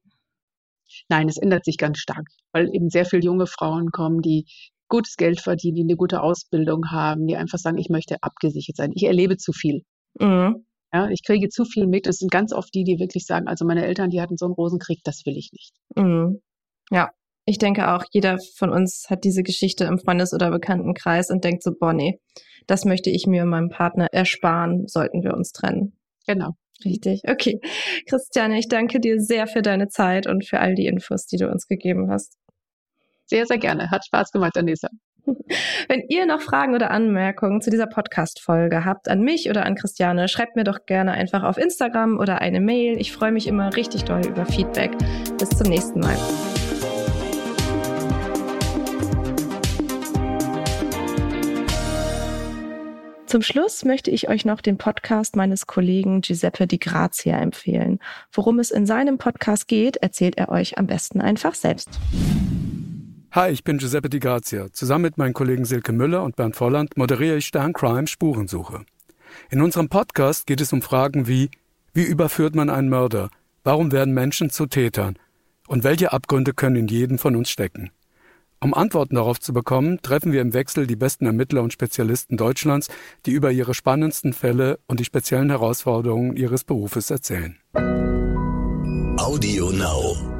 Speaker 3: Nein, es ändert sich ganz stark, weil eben sehr viele junge Frauen kommen, die gutes Geld verdienen, die eine gute Ausbildung haben, die einfach sagen, ich möchte abgesichert sein. Ich erlebe zu viel. Mhm. Ja, ich kriege zu viel mit. Es sind ganz oft die, die wirklich sagen, also meine Eltern, die hatten so einen Rosenkrieg, das will ich nicht. Mhm.
Speaker 2: Ja, ich denke auch, jeder von uns hat diese Geschichte im Freundes- oder Bekanntenkreis und denkt so, boah, nee, das möchte ich mir und meinem Partner ersparen, sollten wir uns trennen.
Speaker 3: Genau.
Speaker 2: Richtig, okay. Christiane, ich danke dir sehr für deine Zeit und für all die Infos, die du uns gegeben hast.
Speaker 3: Sehr, sehr gerne. Hat Spaß gemacht, Anissa.
Speaker 2: Wenn ihr noch Fragen oder Anmerkungen zu dieser Podcast-Folge habt, an mich oder an Christiane, schreibt mir doch gerne einfach auf Instagram oder eine Mail. Ich freue mich immer richtig doll über Feedback. Bis zum nächsten Mal. Zum Schluss möchte ich euch noch den Podcast meines Kollegen Giuseppe Di Grazia empfehlen. Worum es in seinem Podcast geht, erzählt er euch am besten einfach selbst.
Speaker 4: Hi, ich bin Giuseppe Di Grazia. Zusammen mit meinen Kollegen Silke Müller und Bernd Volland moderiere ich Stern Crime Spurensuche. In unserem Podcast geht es um Fragen wie wie überführt man einen Mörder? Warum werden Menschen zu Tätern? Und welche Abgründe können in jedem von uns stecken? Um Antworten darauf zu bekommen, treffen wir im Wechsel die besten Ermittler und Spezialisten Deutschlands, die über ihre spannendsten Fälle und die speziellen Herausforderungen ihres Berufes erzählen.
Speaker 5: Audio Now.